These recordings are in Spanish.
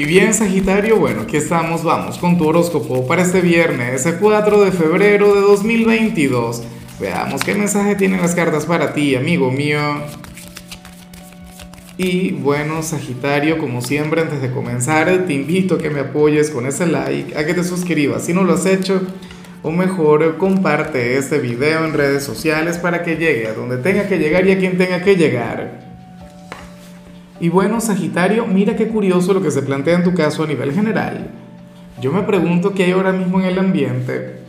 Y bien, Sagitario, bueno, aquí estamos, vamos con tu horóscopo para este viernes, ese 4 de febrero de 2022. Veamos qué mensaje tienen las cartas para ti, amigo mío. Y bueno, Sagitario, como siempre, antes de comenzar, te invito a que me apoyes con ese like, a que te suscribas si no lo has hecho, o mejor, comparte este video en redes sociales para que llegue a donde tenga que llegar y a quien tenga que llegar. Y bueno, Sagitario, mira qué curioso lo que se plantea en tu caso a nivel general. Yo me pregunto qué hay ahora mismo en el ambiente.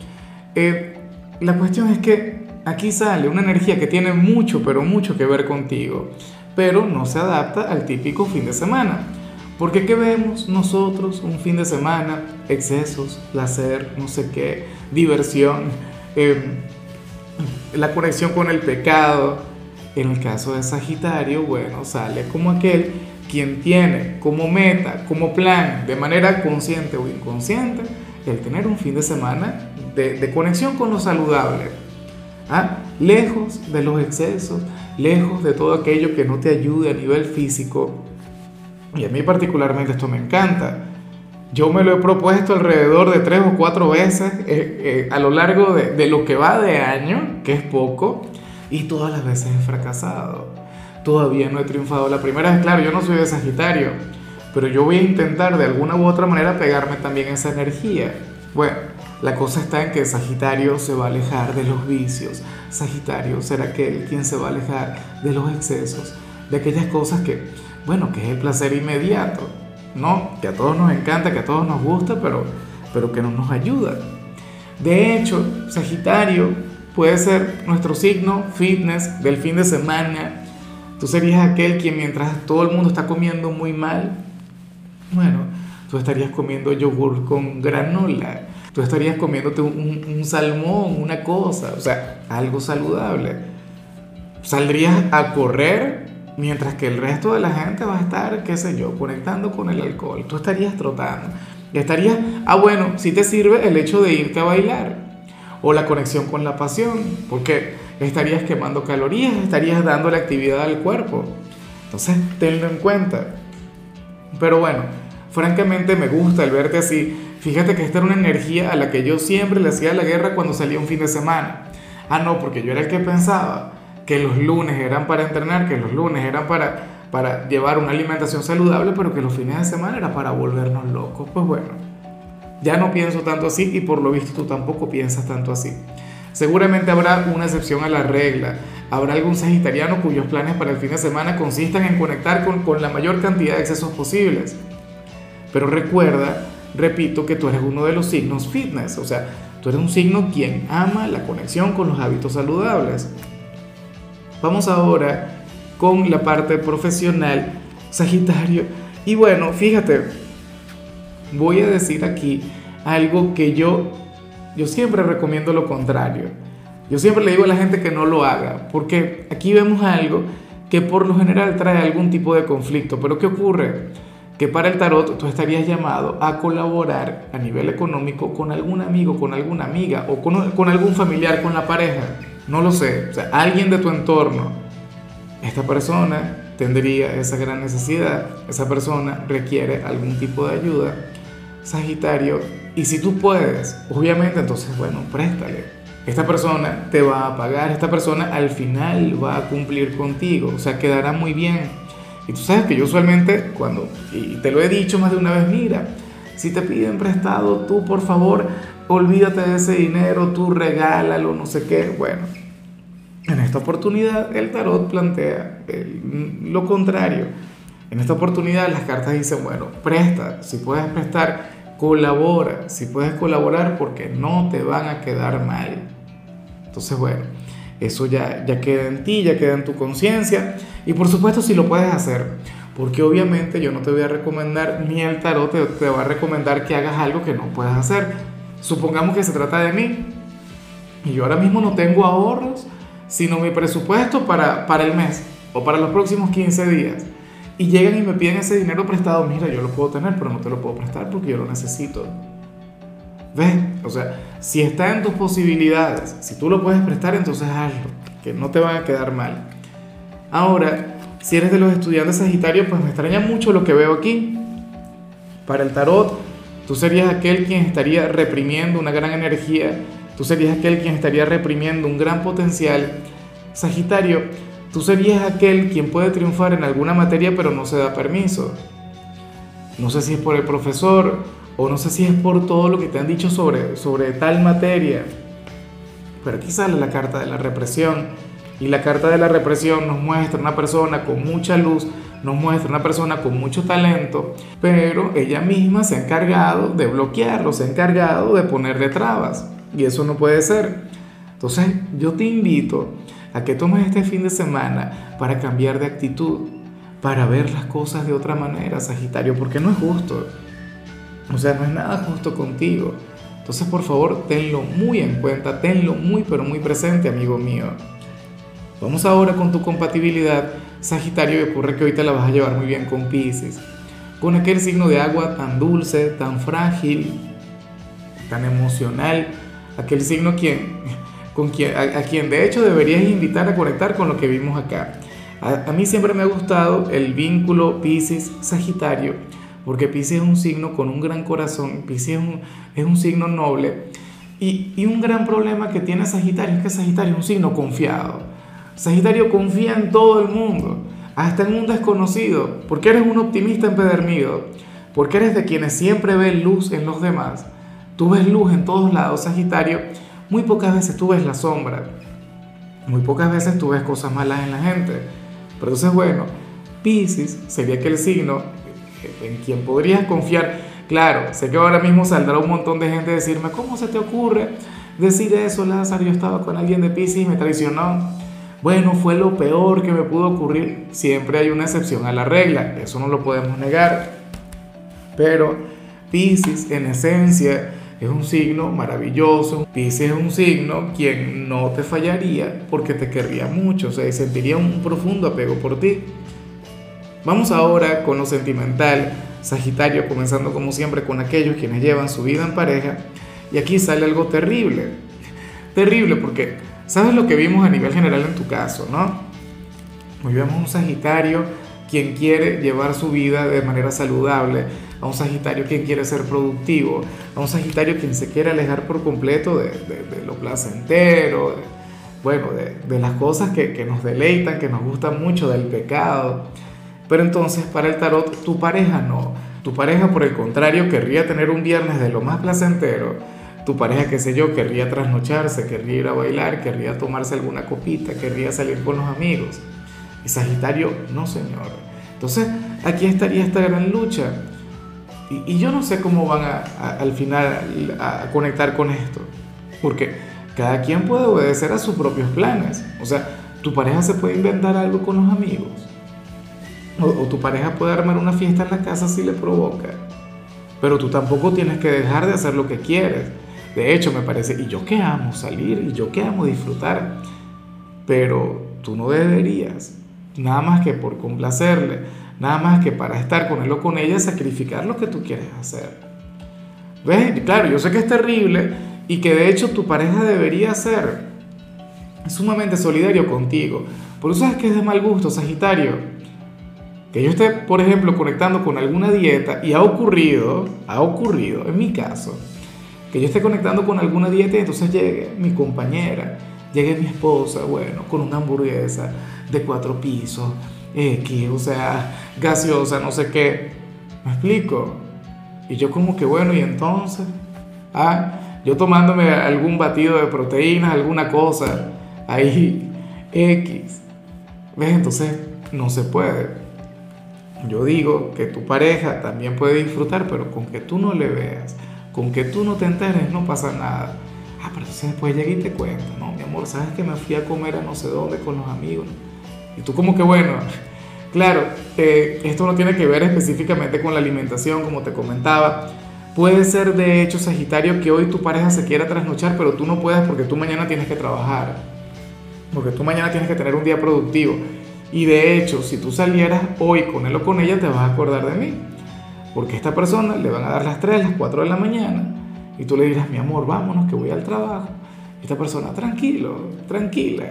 Eh, la cuestión es que aquí sale una energía que tiene mucho, pero mucho que ver contigo, pero no se adapta al típico fin de semana. Porque ¿qué vemos nosotros un fin de semana? Excesos, placer, no sé qué, diversión, eh, la conexión con el pecado en el caso de Sagitario, bueno, sale como aquel quien tiene como meta, como plan, de manera consciente o inconsciente, el tener un fin de semana de, conexión con lo saludable. ¿ah? Lejos de los excesos, lejos de todo aquello que no te ayude a nivel físico. Y a mí particularmente esto me encanta. Yo me lo he propuesto alrededor de tres o cuatro veces eh, eh, a lo largo de, de, lo que va de año, que es poco, y todas las veces he fracasado. Todavía no he triunfado. La primera vez, claro, yo no soy de Sagitario, pero yo voy a intentar de alguna u otra manera pegarme también esa energía. Bueno, la cosa está en que Sagitario se va a alejar de los vicios. Sagitario será aquel quien se va a alejar de los excesos, de aquellas cosas que, bueno, que es el placer inmediato, ¿no? Que a todos nos encanta, que a todos nos gusta, pero, pero que no nos ayuda. De hecho, Sagitario puede ser nuestro signo fitness del fin de semana. Tú serías aquel quien mientras todo el mundo está comiendo muy mal, bueno, tú estarías comiendo yogur con granola, tú estarías comiéndote un, salmón, una cosa, o sea, algo saludable. Saldrías a correr mientras que el resto de la gente va a estar, qué sé yo, conectando con el alcohol. Tú estarías trotando. Y estarías, ah, bueno, si te sirve el hecho de irte a bailar o la conexión con la pasión, porque estarías quemando calorías, estarías dando la actividad al cuerpo. Entonces, tenlo en cuenta. Pero bueno, francamente me gusta el verte así. Fíjate que esta era una energía a la que yo siempre le hacía la guerra cuando salía un fin de semana. Ah, no, porque yo era el que pensaba que los lunes eran para entrenar, que los lunes eran para, para llevar una alimentación saludable, pero que los fines de semana era para volvernos locos. Pues bueno, ya no pienso tanto así y por lo visto tú tampoco piensas tanto así. Seguramente habrá una excepción a la regla. Habrá algún sagitariano cuyos planes para el fin de semana consistan en conectar con, con la mayor cantidad de excesos posibles. Pero recuerda, repito, que tú eres uno de los signos fitness. O sea, tú eres un signo quien ama la conexión con los hábitos saludables. Vamos ahora con la parte profesional, Sagitario. Y bueno, fíjate, voy a decir aquí algo que yo, yo siempre recomiendo lo contrario. Yo siempre le digo a la gente que no lo haga, porque aquí vemos algo que por lo general trae algún tipo de conflicto. Pero ¿qué ocurre? Que para el tarot tú estarías llamado a colaborar a nivel económico con algún amigo, con alguna amiga o con, con algún familiar, con la pareja. No lo sé, o sea, alguien de tu entorno. Esta persona tendría esa gran necesidad, esa persona requiere algún tipo de ayuda Sagitario, y si tú puedes, obviamente entonces, bueno, préstale. Esta persona te va a pagar, esta persona al final va a cumplir contigo, o sea, quedará muy bien. Y tú sabes que yo usualmente, cuando, y te lo he dicho más de una vez, mira, si te piden prestado, tú por favor, olvídate de ese dinero, tú regálalo, no sé qué. Bueno, en esta oportunidad el tarot plantea lo contrario en esta oportunidad las cartas dicen, bueno, presta, si puedes prestar, colabora, si puedes colaborar porque no te van a quedar mal. Entonces, bueno, eso ya, ya queda en ti, ya queda en tu conciencia y por supuesto si lo puedes hacer, porque obviamente yo no te voy a recomendar, ni el tarot te, te va a recomendar que hagas algo que no puedas hacer. Supongamos que se trata de mí y yo ahora mismo no tengo ahorros, sino mi presupuesto para, para el mes o para los próximos 15 días y llegan y me piden ese dinero prestado, mira, yo lo puedo tener, pero no te lo puedo prestar porque yo lo necesito. ¿Ves? O sea, si está en tus posibilidades, si tú lo puedes prestar, entonces hazlo, que no te van a quedar mal. Ahora, si eres de los estudiantes Sagitarios, pues me extraña mucho lo que veo aquí. Para el tarot, tú serías aquel quien estaría reprimiendo una gran energía, tú serías aquel quien estaría reprimiendo un gran potencial. Sagitario, tú serías aquel quien puede triunfar en alguna materia pero no se da permiso. No sé si es por el profesor o no sé si es por todo lo que te han dicho sobre, sobre tal materia. Pero aquí sale la carta de la represión. Y la carta de la represión nos muestra una persona con mucha luz, nos muestra una persona con mucho talento, pero ella misma se ha encargado de bloquearlo, se ha encargado de ponerle trabas. Y eso no puede ser. Entonces yo te invito a que tomes este fin de semana para cambiar de actitud, para ver las cosas de otra manera, Sagitario, porque no es justo. O sea, no es nada justo contigo. Entonces, por favor, tenlo muy en cuenta, tenlo muy, pero muy presente, amigo mío. Vamos ahora con tu compatibilidad, Sagitario, y ocurre que hoy te la vas a llevar muy bien con Pisces. Con aquel signo de agua tan dulce, tan frágil, tan emocional, aquel signo quien, con quien, a, quien de hecho deberías invitar a conectar con lo que vimos acá. A, mí siempre me ha gustado el vínculo Pisces-Sagitario porque Pisces es un signo con un gran corazón, Pisces es un, signo noble. Y, y, un gran problema que tiene Sagitario es que Sagitario es un signo confiado. Sagitario confía en todo el mundo, hasta en un desconocido, porque eres un optimista empedernido, porque eres de quienes siempre ven luz en los demás. Tú ves luz en todos lados, Sagitario. Muy pocas veces tú ves la sombra. Muy pocas veces tú ves cosas malas en la gente. Pero entonces, bueno, Pisces sería aquel signo en quien podrías confiar. Claro, sé que ahora mismo saldrá un montón de gente a decirme, ¿cómo se te ocurre decir eso, Lázaro? Yo estaba con alguien de Pisces y me traicionó. Bueno, fue lo peor que me pudo ocurrir. Siempre hay una excepción a la regla, eso no lo podemos negar. Pero Pisces, en esencia, es un signo maravilloso. Pisces es un signo quien no te fallaría porque te querría mucho, o sea, sentiría un profundo apego por ti. Vamos ahora con lo sentimental, Sagitario, comenzando como siempre con aquellos quienes llevan su vida en pareja. Y aquí sale algo terrible. Terrible porque, ¿sabes lo que vimos a nivel general en tu caso, no? Hoy vemos un Sagitario quien quiere llevar su vida de manera saludable, a un Sagitario quien quiere ser productivo, a un Sagitario quien se quiere alejar por completo de, lo placentero, bueno, de, las cosas que, que nos deleitan, que nos gustan mucho, del pecado. Pero entonces para el tarot tu pareja no. Tu pareja por el contrario querría tener un viernes de lo más placentero. Tu pareja, qué sé yo, querría trasnocharse, querría ir a bailar, querría tomarse alguna copita, querría salir con los amigos. Y Sagitario, no señor. Entonces aquí estaría esta gran lucha. Y, yo no sé cómo van a, al final a conectar con esto. Porque cada quien puede obedecer a sus propios planes. O sea, tu pareja se puede inventar algo con los amigos o, tu pareja puede armar una fiesta en la casa si le provoca. Pero tú tampoco tienes que dejar de hacer lo que quieres. De hecho, me parece, y yo que amo salir, y yo que amo disfrutar. Pero tú no deberías, nada más que por complacerle, nada más que para estar con él o con ella, sacrificar lo que tú quieres hacer. ¿Ves? Claro, yo sé que es terrible y que de hecho tu pareja debería ser sumamente solidario contigo. Por eso es que es de mal gusto, Sagitario que yo esté, por ejemplo, conectando con alguna dieta y ha ocurrido, ha ocurrido, en mi caso, que yo esté conectando con alguna dieta y entonces llegue mi compañera, llegue mi esposa, bueno, con una hamburguesa de cuatro pisos, X, o sea, gaseosa, no sé qué. ¿Me explico? Y yo como que, bueno, y entonces, ah, yo tomándome algún batido de proteínas, alguna cosa, ahí, X. ¿Ves? Entonces, no se puede. Yo digo que tu pareja también puede disfrutar, pero con que tú no le veas, con que tú no te enteres, no pasa nada. Ah, pero entonces después llega y te cuenta, no, amor, sabes que me fui a comer a no sé dónde con los amigos. Y tú como que bueno, claro, eh, esto no tiene que ver específicamente con la alimentación, como te comentaba. Puede ser de hecho, Sagitario, que hoy tu pareja se quiera trasnochar, pero tú no puedes porque tú mañana tienes que trabajar. Porque tú mañana tienes que tener un día productivo. Y de hecho, si tú salieras hoy con él o con ella, te vas a acordar de mí. Porque a esta persona le van a dar las 3, las 4 de la mañana. Y tú le dirás, mi amor, vámonos, que voy al trabajo. Esta persona, tranquilo, tranquila.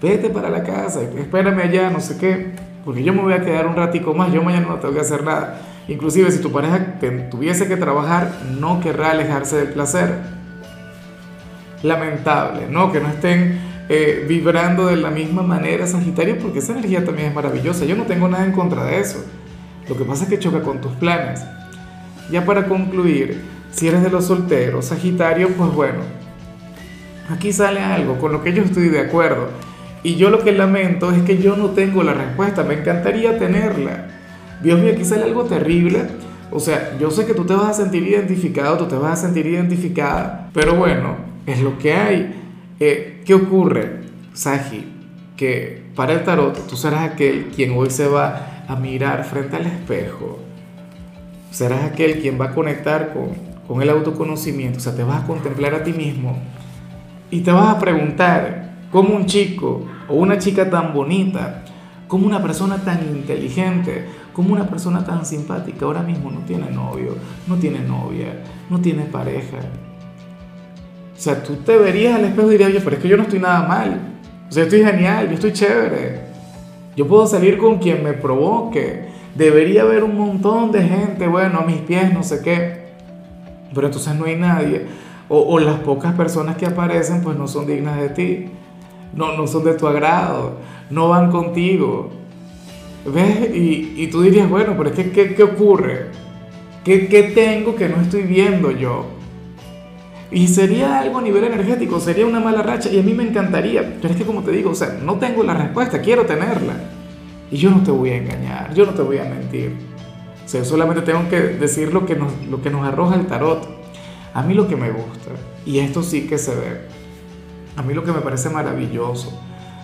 Vete para la casa, espérame allá, no sé qué. Porque yo me voy a quedar un ratico más, yo mañana no tengo que hacer nada. Inclusive si tu pareja tuviese que trabajar, no querrá alejarse del placer. Lamentable, ¿no? Que no estén eh, vibrando de la misma manera Sagitario, porque esa energía también es maravillosa. Yo no tengo nada en contra de eso. Lo que pasa es que choca con tus planes. Ya para concluir, si eres de los solteros, Sagitario, pues bueno, aquí sale algo con lo que yo estoy de acuerdo. Y yo lo que lamento es que yo no tengo la respuesta, me encantaría tenerla. Dios mío, aquí sale algo terrible. O sea, yo sé que tú te vas a sentir identificado, tú te vas a sentir identificada, pero bueno, es lo que hay. Eh, ¿Qué ocurre, Sagi? Que para el tarot tú serás aquel quien hoy se va a mirar frente al espejo. Serás aquel quien va a conectar con, con el autoconocimiento, o sea, te vas a contemplar a ti mismo y te vas a preguntar cómo un chico o una chica tan bonita, como una persona tan inteligente, como una persona tan simpática ahora mismo no tiene novio, no tiene novia, no tiene pareja. O sea, tú te verías al espejo y dirías, oye, pero es que yo no estoy nada mal. O sea, yo estoy genial, yo estoy chévere. Yo puedo salir con quien me provoque. Debería haber un montón de gente, bueno, a mis pies, no sé qué. Pero entonces no hay nadie. O, las pocas personas que aparecen, pues no son dignas de ti no, no son de tu agrado, no van contigo. ¿Ves? Y, y tú dirías, bueno, pero es que, ¿qué, qué ocurre? ¿Qué, ¿Qué tengo que no estoy viendo yo? Y sería algo a nivel energético, sería una mala racha y a mí me encantaría, pero es que como te digo, o sea, no tengo la respuesta, quiero tenerla. Y yo no te voy a engañar, yo no te voy a mentir. O sea, solamente tengo que decir lo que nos, lo que nos arroja el tarot. A mí lo que me gusta, y esto sí que se ve, a mí lo que me parece maravilloso,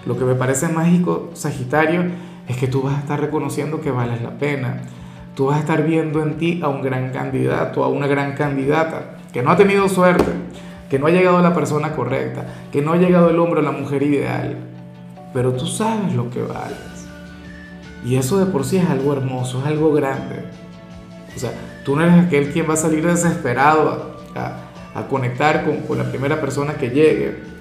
lo que me parece mágico, Sagitario, es que tú vas a estar reconociendo que vales la pena. Tú vas a estar viendo en ti a un gran candidato, a una gran candidata, que no ha tenido suerte, que no ha llegado la persona correcta, que no ha llegado el hombre a la mujer ideal. Pero tú sabes lo que vales. Y eso de por sí es algo hermoso, es algo grande. O sea, tú no eres aquel quien va a salir desesperado a, conectar con, con la primera persona que llegue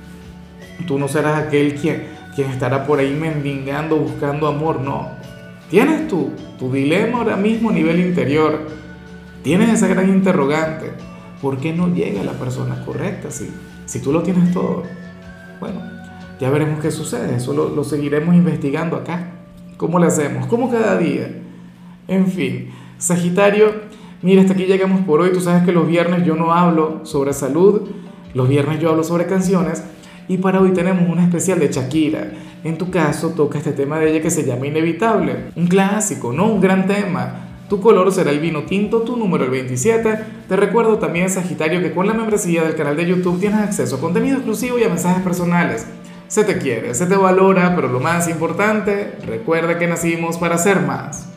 Tú no serás aquel quien, quien estará por ahí mendigando, buscando amor, no. Tienes tu, tu dilema ahora mismo a nivel interior. Tienes esa gran interrogante. ¿Por qué no llega la persona correcta si, si tú lo tienes todo? Bueno, ya veremos qué sucede. Eso lo, lo seguiremos investigando acá. ¿Cómo lo hacemos? ¿Cómo cada día? En fin, Sagitario, mira, hasta aquí llegamos por hoy. Tú sabes que los viernes yo no hablo sobre salud. Los viernes yo hablo sobre canciones. Y para hoy tenemos un especial de Shakira. En tu caso toca este tema de ella que se llama Inevitable. Un clásico, no un gran tema. Tu color será el vino tinto, tu número el 27. Te recuerdo también, Sagitario, que con la membresía del canal de YouTube tienes acceso a contenido exclusivo y a mensajes personales. Se te quiere, se te valora, pero lo más importante, recuerda que nacimos para ser más.